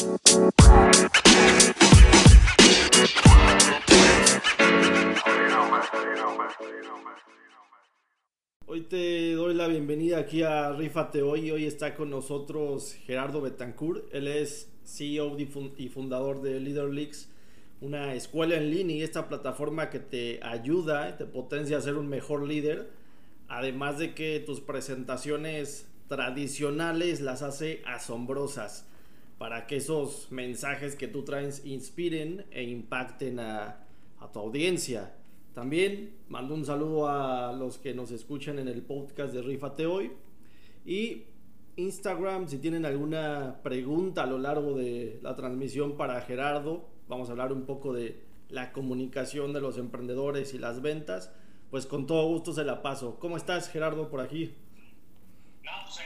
Hoy te doy la bienvenida aquí a Rifate Hoy. Hoy está con nosotros Gerardo Betancourt. Él es CEO y fundador de Leader Leaks, una escuela en línea y esta plataforma que te ayuda, te potencia a ser un mejor líder. Además de que tus presentaciones tradicionales las hace asombrosas para que esos mensajes que tú traes inspiren e impacten a, a tu audiencia. También mando un saludo a los que nos escuchan en el podcast de Rifate Hoy. Y Instagram, si tienen alguna pregunta a lo largo de la transmisión para Gerardo, vamos a hablar un poco de la comunicación de los emprendedores y las ventas. Pues con todo gusto se la paso. ¿Cómo estás, Gerardo, por aquí? No, pues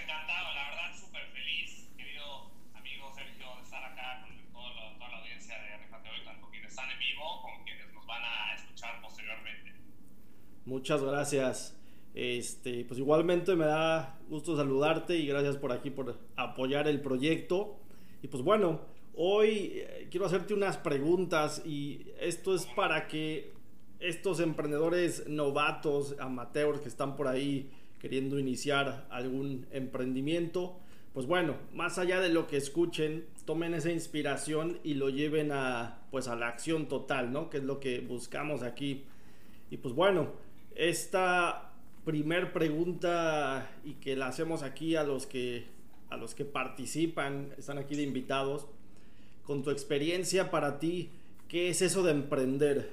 Muchas gracias. Este, pues igualmente me da gusto saludarte y gracias por aquí por apoyar el proyecto. Y pues bueno, hoy eh, quiero hacerte unas preguntas y esto es para que estos emprendedores novatos, amateurs que están por ahí queriendo iniciar algún emprendimiento, pues bueno, más allá de lo que escuchen, tomen esa inspiración y lo lleven a pues a la acción total, ¿no? Que es lo que buscamos aquí. Y pues bueno, esta primer pregunta y que la hacemos aquí a los que a los que participan, están aquí de invitados, con tu experiencia para ti, ¿qué es eso de emprender?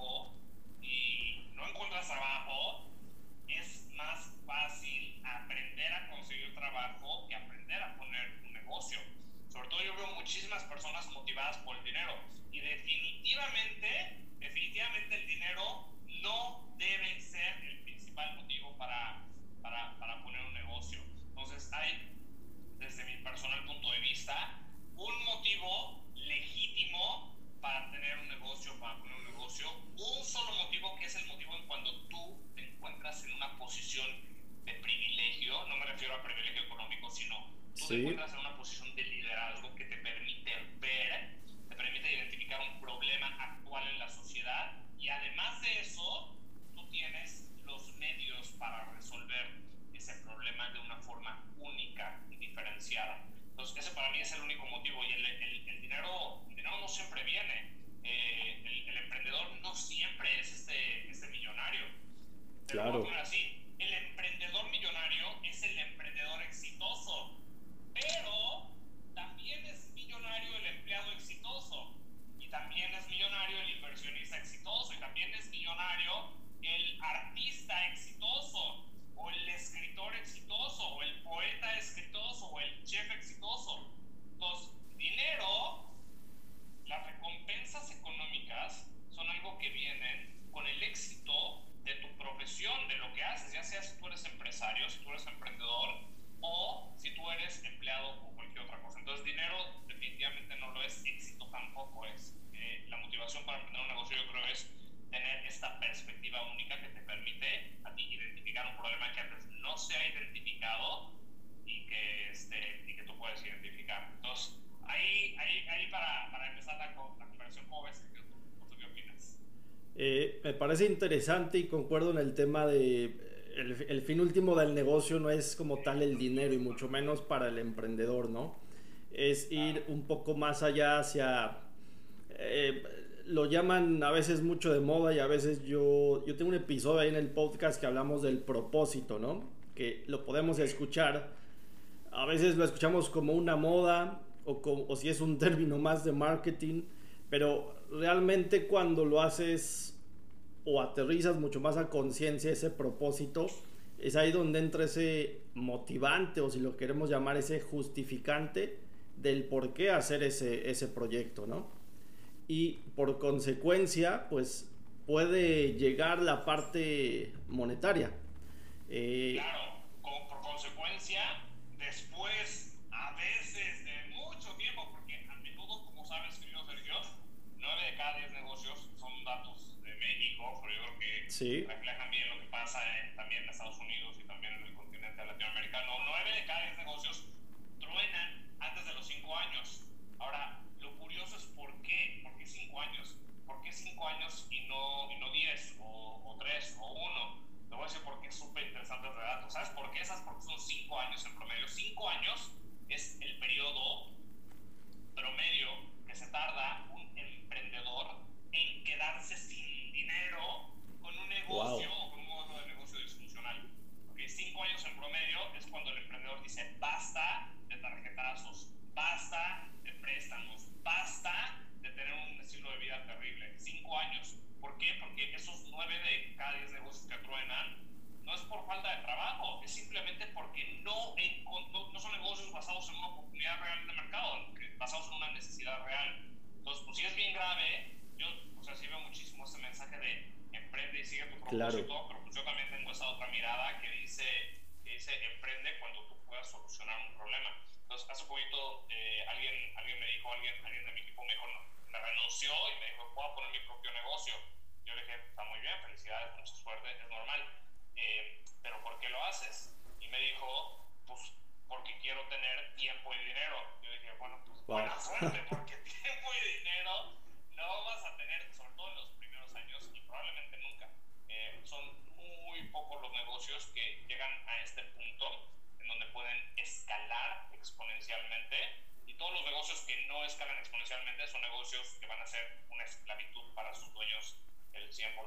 parece interesante y concuerdo en el tema de el, el, fin último del negocio no es como tal el dinero y mucho menos para el emprendedor, ¿no? Es ir un poco más allá hacia... Eh, lo llaman a veces mucho de moda y a veces yo, yo tengo un episodio ahí en el podcast que hablamos del propósito, ¿no? Que lo podemos escuchar. A veces lo escuchamos como una moda o, como, o si es un término más de marketing, pero realmente cuando lo haces o aterrizas mucho más a conciencia ese propósito, es ahí donde entra ese motivante o si lo queremos llamar ese justificante del por qué hacer ese, ese proyecto, ¿no? Y por consecuencia, pues puede llegar la parte monetaria. Eh, claro, por consecuencia, después, a veces de mucho tiempo, porque a menudo, como sabes, querido Sergio, 9 de cada 10 negocios son datos de México, pero yo creo que sí. reflejan bien lo que pasa en, también en Estados Unidos y también en el continente latinoamericano. 9 de cada 10 negocios truenan antes de los 5 años. Ahora, lo curioso es por qué, por qué 5 años, por qué 5 años y no 10 no diez, o 3 o 1. Te voy a decir por qué es súper interesante este dato. ¿Sabes por qué? ¿Sabes por qué son 5 años en promedio? 5 años es el periodo promedio que se tarda Wow.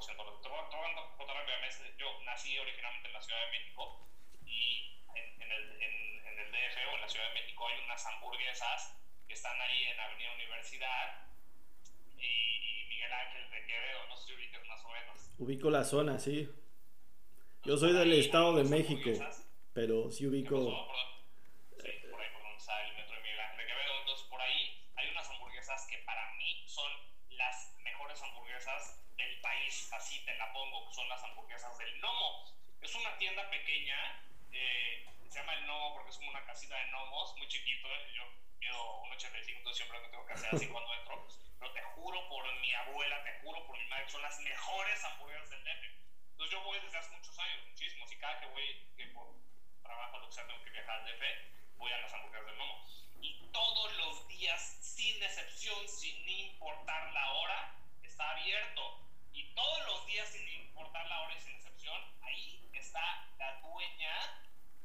El 100% de los. Te voy te voy a contar rápidamente. Yo nací originalmente en la Ciudad de México y en, en el, en, en el DF o en la Ciudad de México hay unas hamburguesas que están ahí en Avenida Universidad y, Miguel Ángel de Quevedo, no sé si ubicas más o menos. Ubico la zona, sí. Yo soy del Estado de México, pero sí ¿Qué ubico... Así te la pongo, que son las hamburguesas del Nomo. Es una tienda pequeña, eh, se llama el Nomo porque es como una casita de gnomos, muy chiquito. Yo mido un 85, entonces siempre me tengo que hacer así cuando entro. Pero te juro por mi abuela, te juro por mi madre, que son las mejores hamburguesas del DF. Entonces yo voy desde hace muchos años, muchísimos, y cada que voy, que por trabajo, lo que sea, tengo que viajar al DF, voy a las hamburguesas del Momo. Y todos los días, sin excepción, sin importar la hora, está abierto. Y todos los días, sin importar la hora y sin excepción, ahí está la dueña.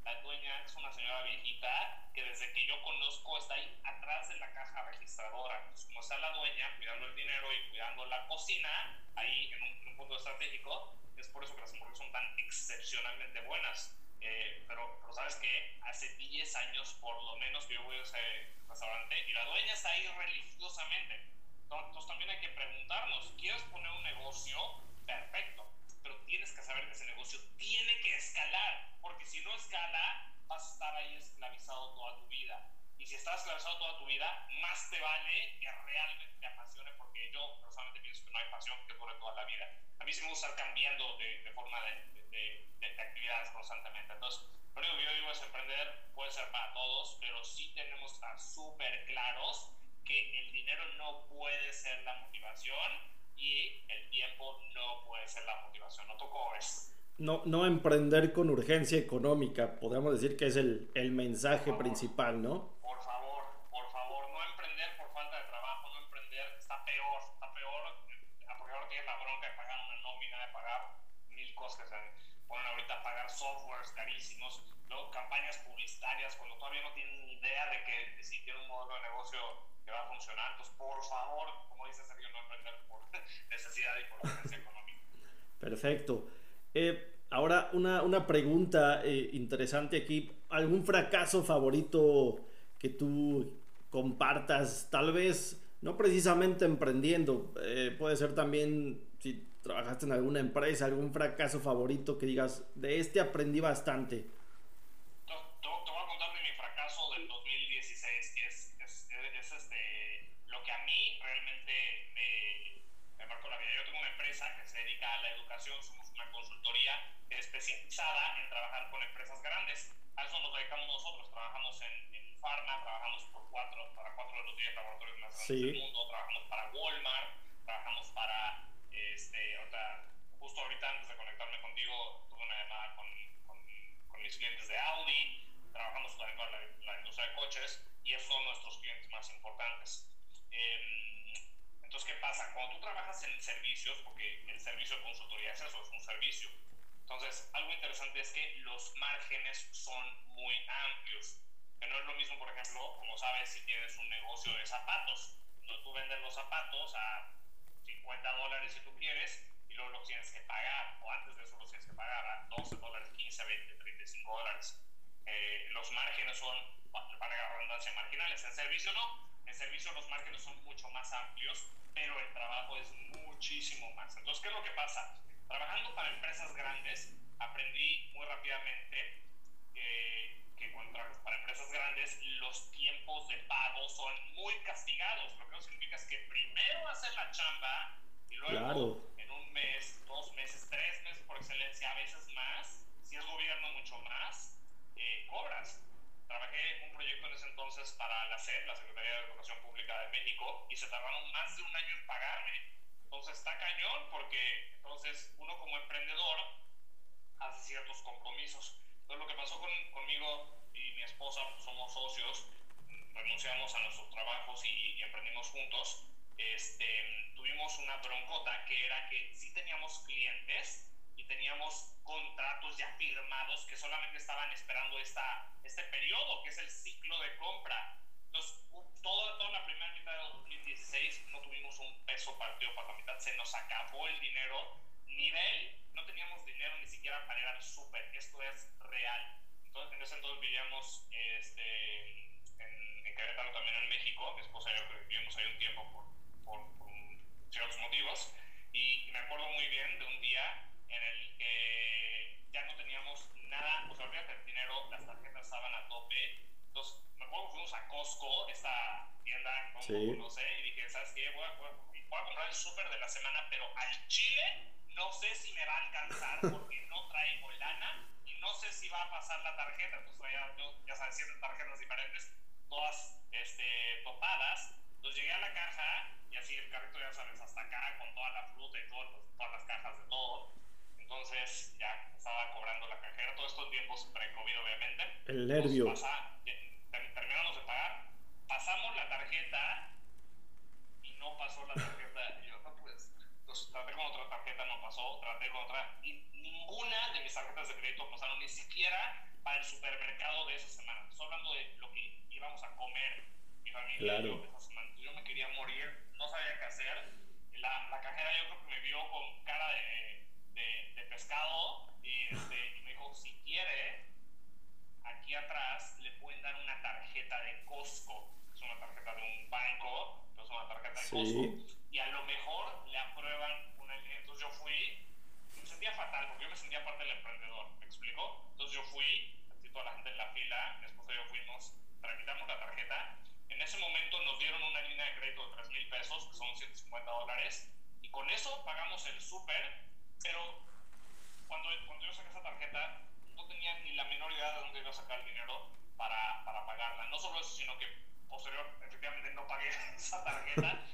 La dueña es una señora viejita que desde que yo conozco está ahí atrás de la caja registradora. Entonces, como está la dueña cuidando el dinero y cuidando la cocina, ahí en un, en un punto estratégico, es por eso que las hamburguesas son tan excepcionalmente buenas. Eh, pero, pero sabes que hace 10 años por lo menos que yo voy a ese restaurante y la dueña está ahí religiosamente. Entonces también hay que preguntarnos, ¿quieres poner un negocio? Perfecto, pero tienes que saber que ese negocio tiene que escalar, porque si no escala, vas a estar ahí esclavizado toda tu vida. Y si estás esclavizado toda tu vida, más te vale que realmente te apasione, porque yo personalmente pienso que no hay pasión que dure toda la vida. A mí sí me gusta estar cambiando de, de forma de, de, de actividades constantemente. Entonces, lo único que yo digo es emprender, puede ser para todos, pero sí tenemos que estar súper claros que el dinero no puede ser la motivación y el tiempo no puede ser la motivación. ¿No tocó eso? No, no emprender con urgencia económica, podríamos decir que es el, el mensaje principal, ¿no? softwares carísimos, luego campañas publicitarias cuando todavía no tienen ni idea de que si tiene un modelo de negocio va a funcionar. Entonces, por favor, como dice Sergio, no emprender por necesidad y por urgencia económica. Perfecto. Eh, ahora, una, una pregunta eh, interesante aquí. ¿Algún fracaso favorito que tú compartas? Tal vez no precisamente emprendiendo, eh, puede ser también si trabajaste en alguna empresa, algún fracaso favorito que digas, de este aprendí bastante. Grandes del mundo, trabajamos para Walmart, trabajamos para este, justo ahorita antes de conectarme contigo, tuve una llamada con, con, mis clientes de Audi, trabajamos también con la, industria de coches y esos son nuestros clientes más importantes. Em, entonces, ¿qué pasa? Cuando tú trabajas en servicios, porque el servicio de consultoría es eso, es un servicio. Entonces, algo interesante es que los márgenes son muy amplios. Que no es lo mismo, por ejemplo, como sabes, si tienes un negocio de zapatos, donde tú vendes los zapatos a 50 dólares si tú quieres, y luego los tienes que pagar, o antes de eso los tienes que pagar a 12 dólares, 15, 20, 35 dólares. Eh, los márgenes son, para la redundancia, marginales. En servicio no, en servicio los márgenes son mucho más amplios, pero el trabajo es muchísimo más. Entonces, ¿qué es lo que pasa? Trabajando para empresas grandes, aprendí muy rápidamente que, que para empresas grandes, los tiempos de pago son muy castigados. Lo que no significa es que primero hacer la chamba y luego en un mes, dos meses, tres meses por excelencia, a veces más, si es gobierno mucho más, eh, cobras. Trabajé un proyecto en ese entonces para la SED, la Secretaría de Educación Pública de México, y se tardaron más de un año en pagarme. Entonces está cañón porque entonces uno como emprendedor hace ciertos compromisos. Entonces lo que pasó con, conmigo y mi esposa, pues somos socios, renunciamos a nuestros trabajos y, emprendimos juntos, este, tuvimos una broncota que era que sí teníamos clientes y teníamos contratos ya firmados que solamente estaban esperando esta, este periodo, que es el ciclo de compra. Entonces, toda, toda la primera mitad de 2016 no tuvimos un peso partido para la mitad, se nos acabó el dinero. Nivel, no teníamos dinero ni siquiera para ir al súper, esto es real. Entonces, en ese entonces vivíamos este, Querétaro, también en México. Mi esposa y yo vivimos ahí un tiempo por, por, ciertos motivos. Y me acuerdo muy bien de un día en el que ya no teníamos nada, o sea, olvídate el dinero, las tarjetas estaban a tope. Entonces, me acuerdo que fuimos a Costco, esta tienda, como, no sé, y dije, ¿sabes qué? Voy a, voy a comprar el súper de la semana, pero al chile no sé si me va a alcanzar porque no traigo lana y no sé si va a pasar la tarjeta. Entonces, ya, ya sabes, siete tarjetas diferentes todas este, topadas. Entonces llegué a la caja y así el carrito, ya sabes, hasta acá con toda la fruta y todo, todas las cajas de todo. Entonces ya estaba cobrando la cajera, todos estos tiempos pre-COVID obviamente. El nervio. Pasa, terminamos de pagar, pasamos la tarjeta y no pasó la tarjeta. yo no pues, entonces traté con otra tarjeta, no pasó, traté con otra y ninguna de mis tarjetas de crédito pasaron, ni siquiera para el supermercado de esa semana. Estoy hablando de lo que íbamos a comer, mi familia yo, yo me quería morir, no sabía qué hacer. La, la, cajera yo creo que me vio con cara de, de, de pescado y, este, y, me dijo, si quiere, aquí atrás le pueden dar una tarjeta de Costco, es una tarjeta de un banco, pero es una tarjeta de Costco, y a lo mejor le aprueban una Entonces yo fui, me sentía fatal porque yo me sentía parte del emprendedor, ¿me explico? Entonces yo fui, así toda la gente en la fila, mi esposa y yo fuimos tramitamos la tarjeta. En ese momento nos dieron una línea de crédito de 3 mil pesos, que son 150 dólares, y con eso pagamos el súper, pero cuando, cuando yo saqué esa tarjeta, no tenía ni la menor idea de dónde iba a sacar el dinero para, para pagarla. No solo eso, sino que posterior, efectivamente, no pagué esa tarjeta. Me metieron al buró de crédito por esa tarjeta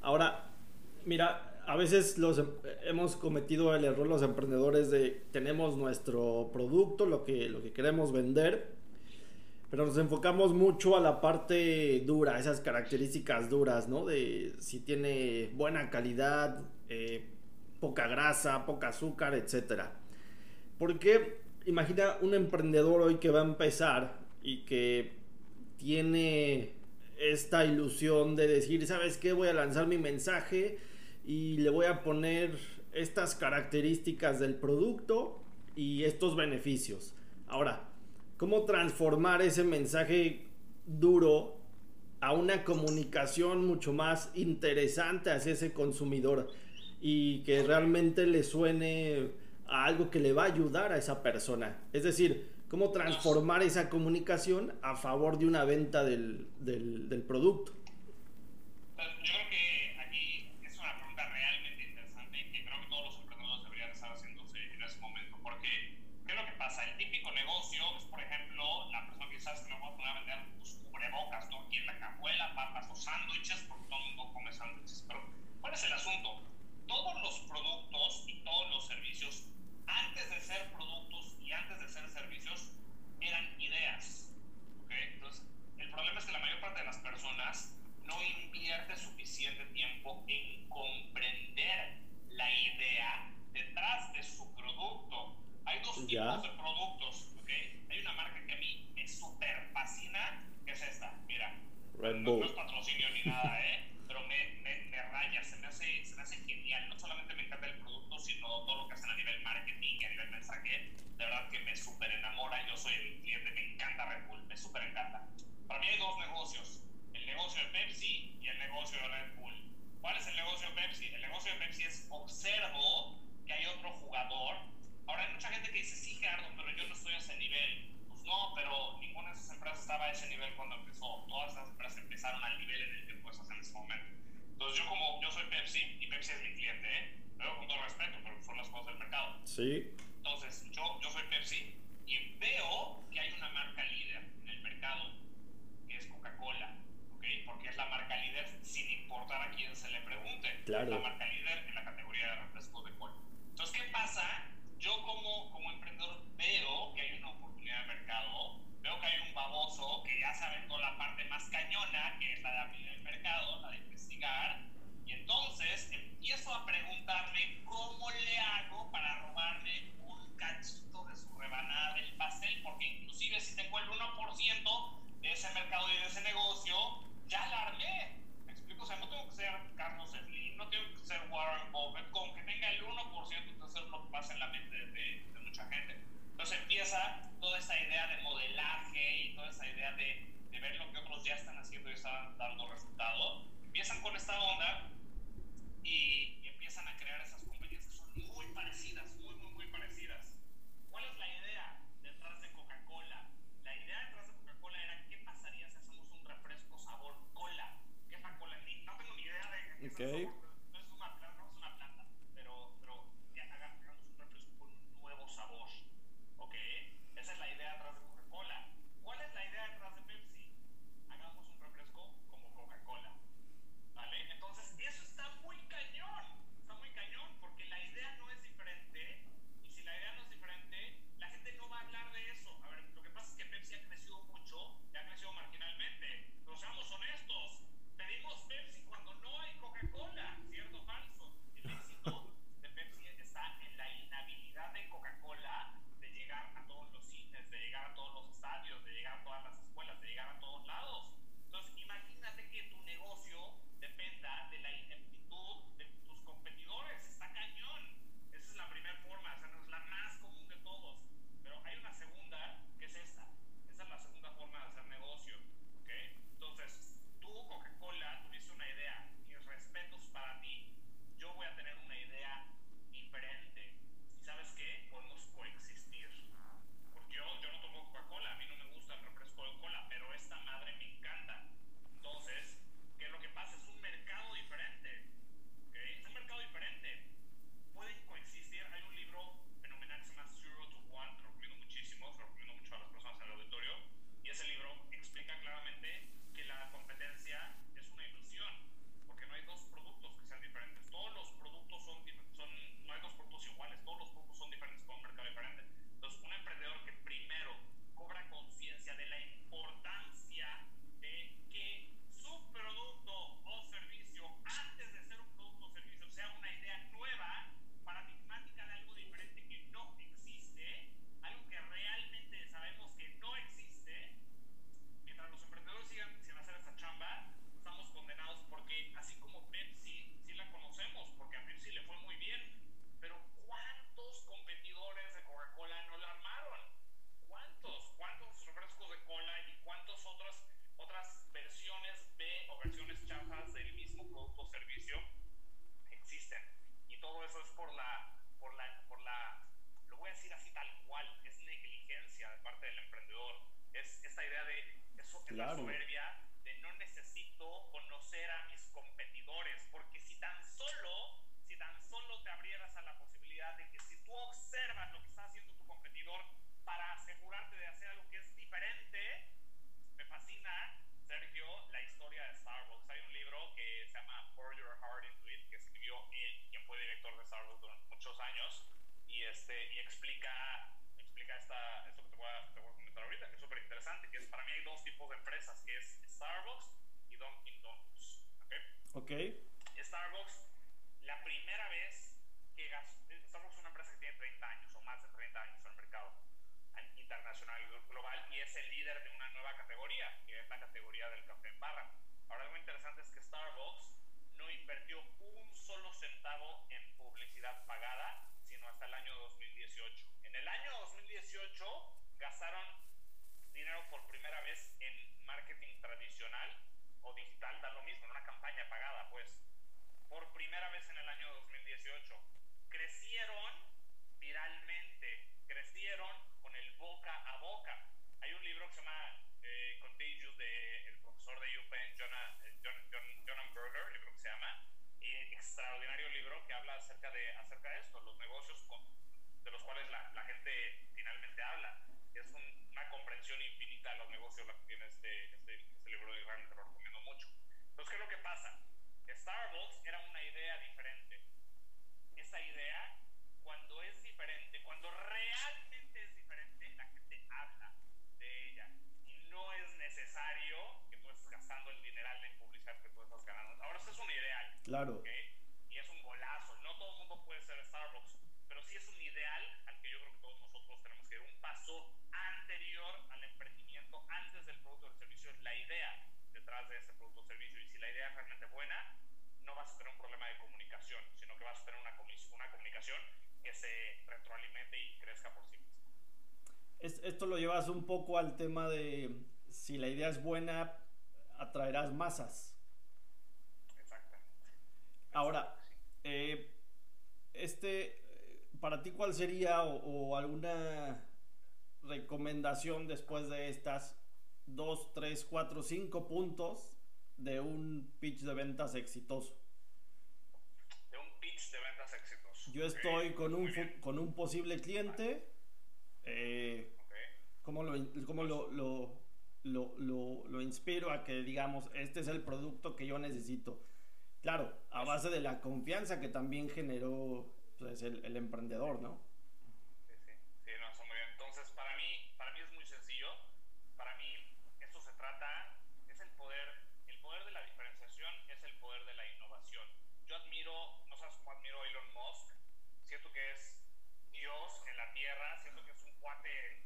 Ahora, mira, a veces los em, hemos cometido el error los emprendedores de tenemos nuestro producto, lo que, lo que queremos vender pero nos enfocamos mucho a la parte dura, esas características duras, ¿no? De si tiene buena calidad, eh, poca grasa, poca azúcar, etc. Porque imagina un emprendedor hoy que va a empezar y que tiene esta ilusión de decir, ¿sabes qué? Voy a lanzar mi mensaje y le voy a poner estas características del producto y estos beneficios. Ahora, cómo transformar ese mensaje duro a una comunicación mucho más interesante hacia ese consumidor y que realmente le suene a algo que le va a ayudar a esa persona. Es decir, cómo transformar esa comunicación a favor de una venta del, del, del producto. Yo creo que aquí es una pregunta realmente interesante y que creo que todos los emprendedores deberían estar haciéndose en ese momento. Porque, ¿qué es lo que pasa? El típico negocio la persona que sabes que me voy a poner a vender tus cubrebocas, ¿no? Aquí en la cajuela, papas o sándwiches, porque todo el mundo come sándwiches. Pero, ¿cuál es el asunto? Todos los productos y todos los servicios, antes de ser productos y antes de ser servicios, eran ideas. ¿Ok? Entonces, el problema es que la mayor parte de las personas no invierte suficiente tiempo en comprender la idea detrás de su producto. Hay tipos de productos hay una marca que a mí me súper fascina, que es esta. Mira, no, es patrocinio ni nada, ¿eh? Pero me, me, me, raya, se me, hace, se me hace genial. No solamente me encanta el producto, sino todo lo que hacen a nivel marketing y a nivel mensaje. De verdad que me súper enamora. Yo soy el cliente, me encanta Red Bull, me súper encanta. Para mí hay dos negocios: el negocio de Pepsi y el negocio de Red Bull. ¿Cuál es el negocio de Pepsi? El negocio de Pepsi es observo que hay otro jugador Ahora hay mucha gente que dice, Gerardo, pero yo no estoy a ese nivel. Pues no, pero ninguna de esas empresas estaba a ese nivel cuando empezó. Todas esas empresas empezaron al nivel en el que tú estás en ese momento. Entonces yo como yo soy Pepsi y Pepsi es mi cliente, ¿eh? Pero con todo respeto, pero son las cosas del mercado. Sí. Entonces yo, yo soy Pepsi y veo que hay una marca líder en el mercado que es Coca-Cola. ¿ok? Porque es la marca líder sin importar a quién se le pregunte. Claro. Es la marca líder ¿Ok? Starbucks, la primera vez que Starbucks es una empresa que tiene 30 años o más de 30 años en el mercado internacional y global y es el líder de una nueva categoría, que es la categoría del café en barra. Ahora, algo interesante es que Starbucks no invirtió un solo centavo en publicidad pagada, sino hasta el año 2018. En el año 2018 gastaron dinero por primera vez en marketing tradicional o digital, da lo mismo, en una campaña pagada, pues, por primera vez en el año 2018. Crecieron viralmente, crecieron con el boca a boca. Hay un libro que se llama eh, Contagious del profesor de UPenn, Jonah, eh, John, Berger, el libro que se llama, y extraordinario libro que habla acerca de, acerca de esto, los negocios de los cuales la, la gente finalmente habla es una comprensión infinita de los negocios la que tiene este, este, este libro de realmente lo recomiendo mucho. Entonces, ¿qué es lo que pasa? Era una idea diferente. Esa idea, cuando es diferente, cuando realmente es diferente, la gente habla de ella. Y no es necesario que tú estés gastando el dineral en publicidad que tú estás ganando. Ahora, eso es un ideal. Claro. ¿okay? Y es un golazo. No todo el mundo puede ser Starbucks, pero sí es un ideal al que yo creo que todos nosotros tenemos que ir un paso anterior al emprendimiento, antes del producto o del servicio, es la idea detrás de ese producto o servicio. Y si la idea es realmente buena, no vas a tener un problema de comunicación, sino que vas a tener una, una comunicación que se retroalimente y crezca por sí misma. Esto lo llevas un poco al tema de si la idea es buena, atraerás masas. Exactamente. Ahora, eh, este, para ti, ¿cuál sería o alguna recomendación después de estas 2, 3, 4, 5 puntos de un pitch de ventas exitoso? De un pitch de ventas. Yo estoy con, un, con un posible cliente. Eh, ¿Cómo, lo, cómo lo, lo, lo, lo, inspiro a que digamos, este es el producto que yo necesito? Claro, a base de la confianza que también generó pues, el, el emprendedor, ¿no? siento que es Dios en la tierra, siento que es un cuate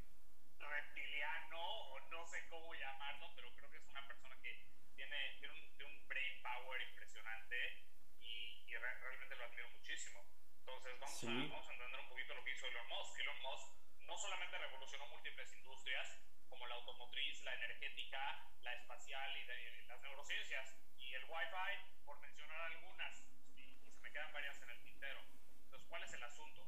reptiliano, o no sé cómo llamarlo, pero creo que es una persona que tiene, tiene, un, brain power impresionante y, realmente lo admiro muchísimo. Entonces vamos, a, entender un poquito lo que hizo Elon Musk. Elon Musk no solamente revolucionó múltiples industrias, como la automotriz, la energética, la espacial y, las neurociencias, y el Wi-Fi, por mencionar algunas, y se me quedan varias en el tintero ¿cuál es el asunto?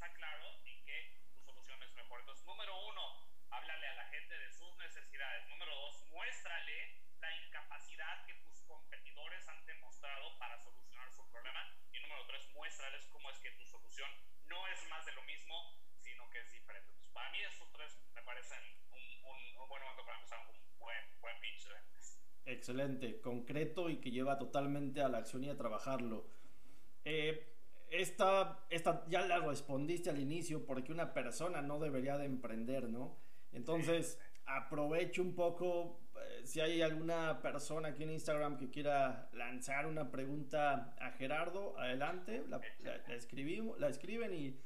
está claro en que tu solución es mejor. Entonces, número uno, háblale a la gente de sus necesidades. Número dos, muéstrale la incapacidad que tus competidores han demostrado para solucionar su problema. Y número tres, muéstrales cómo es que tu solución no es más de lo mismo, sino que es diferente. Para mí estos tres me parecen un, un, un buen momento para empezar un buen, buen pitch de ventas. Excelente, concreto y que lleva totalmente a la acción y a trabajarlo. Eh, esta, esta ya la respondiste al inicio porque una persona no debería de emprender, ¿no? Entonces, aprovecho un poco, eh, si hay alguna persona aquí en Instagram que quiera lanzar una pregunta a Gerardo, adelante, la, escribimos, la escriben y,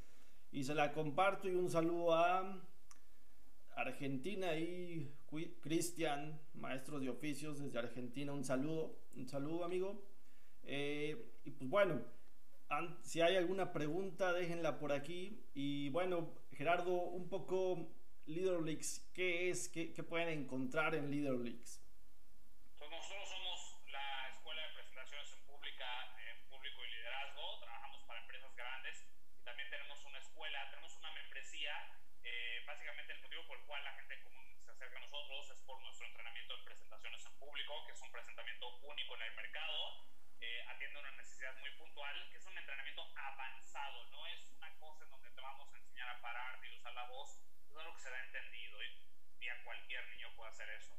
y, se la comparto y un saludo a Argentina y Cristian, maestro de oficios desde Argentina, un saludo, un saludo amigo. Eh, y pues bueno, si hay alguna pregunta, déjenla por aquí. Y bueno, Gerardo, un poco LeaderLeaks, ¿qué es? ¿Qué, qué pueden encontrar en LeaderLeaks? Pues nosotros somos la escuela de presentaciones en, pública, en público y liderazgo. Trabajamos para empresas grandes y también tenemos una escuela, tenemos una membresía. Eh, básicamente el motivo por el cual la gente común se acerca a nosotros es por nuestro entrenamiento en presentaciones en público, que es un presentamiento único en el mercado eh, atiende una necesidad muy puntual, que es un entrenamiento avanzado, no es una cosa en donde te vamos a enseñar a pararte y usar la voz, es algo que se da entendido y, a cualquier niño puede hacer eso.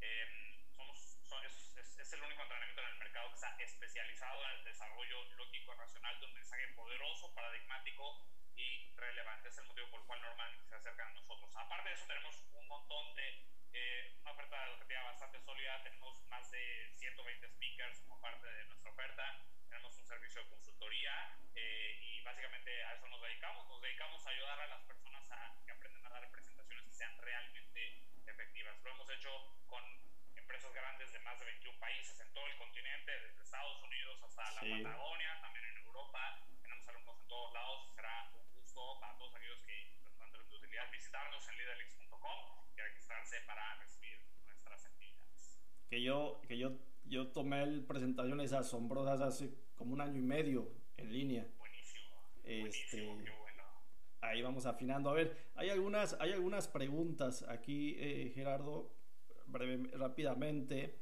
Em, somos, es, es, el único entrenamiento en el mercado que está especializado en el desarrollo lógico racional de un mensaje poderoso, paradigmático y relevante. Es el motivo por el cual normalmente se acercan a nosotros. Aparte de eso, tenemos un montón de eh, una oferta educativa bastante sólida. Tenemos más de 120 speakers como parte de nuestra oferta. Tenemos un servicio de consultoría eh, y básicamente a eso nos dedicamos. Nos dedicamos a ayudar a las personas a que aprendan a dar presentaciones que sean realmente efectivas. Lo hemos hecho con empresas grandes de más de 21 países en todo el continente, desde Estados Unidos hasta la Patagonia, también en Europa. Tenemos alumnos en todos lados. Será un gusto para todos aquellos que les de utilidad visitarnos en leaderlix.com registrarse para recibir nuestras actividades. Que yo, que yo, yo tomé presentaciones asombrosas hace como un año y medio en línea. Buenísimo. Este, buenísimo, bueno. Ahí vamos afinando. A ver, hay algunas, hay algunas preguntas aquí, eh, Gerardo, breve, rápidamente.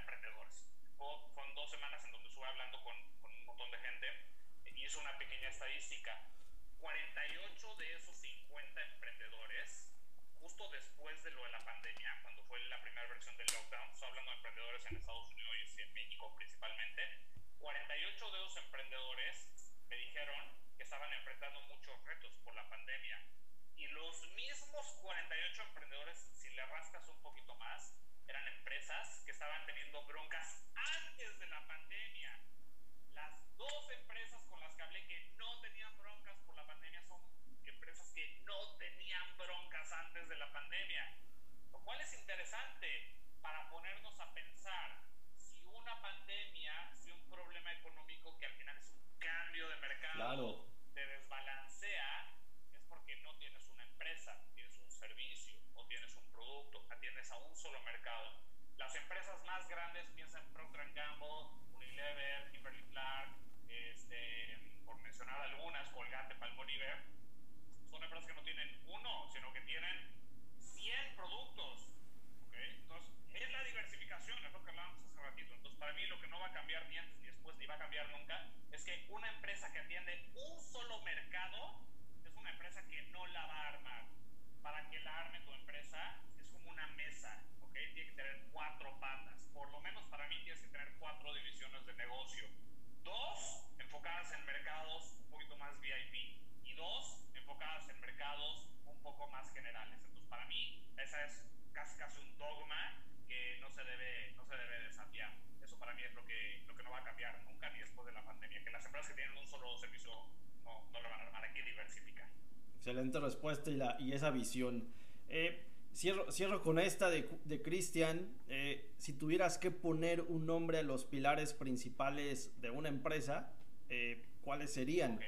respuesta y, la, y esa visión. Eh, cierro, cierro, con esta de, Cristian. Eh, si tuvieras que poner un nombre a los pilares principales de una empresa, eh, ¿cuáles serían?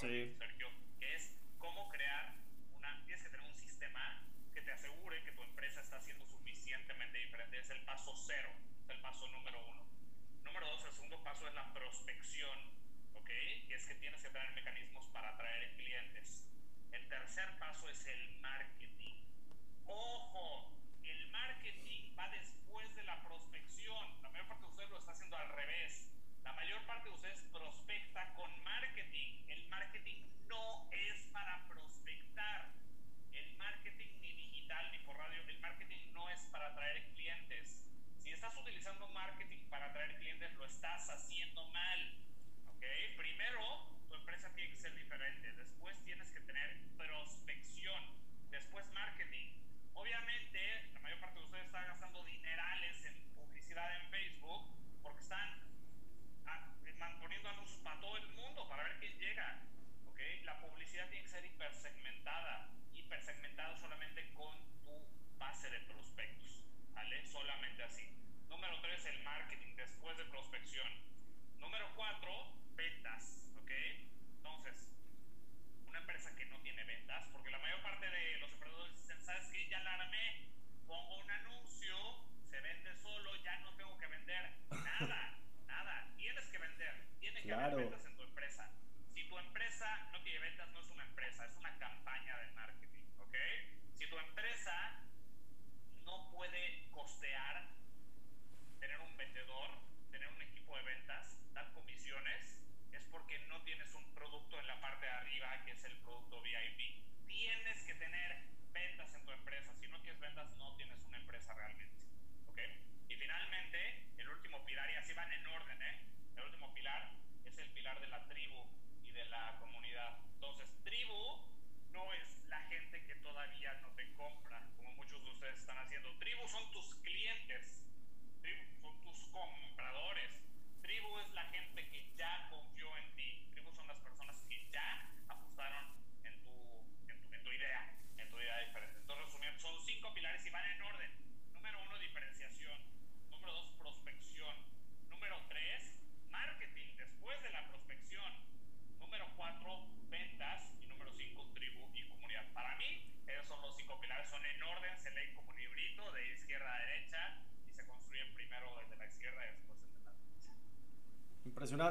sí. Sergio, que es cómo crear una, tienes que tener un sistema que te asegure que tu empresa está siendo suficientemente diferente. Es el paso cero, es el paso número uno. Número dos, el segundo paso es la prospección, ¿ok? Y es que tienes que tener mecanismos para atraer clientes. El tercer paso es el marketing. ¡Ojo!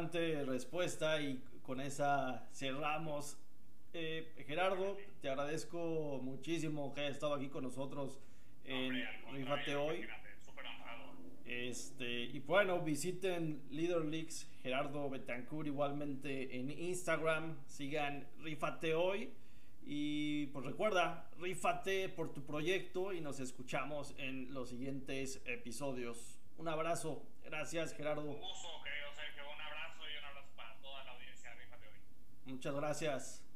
respuesta y con esa cerramos. Eh, Gerardo, te agradezco muchísimo que hayas estado aquí con nosotros en Rifate Hoy. Este, y bueno, visiten Leader Leaks, Gerardo Betancourt igualmente en Instagram. Sigan Rifate Hoy. Y pues recuerda, rífate por tu proyecto y nos escuchamos en los siguientes episodios. Un abrazo. Gracias, Gerardo. Muchas gracias.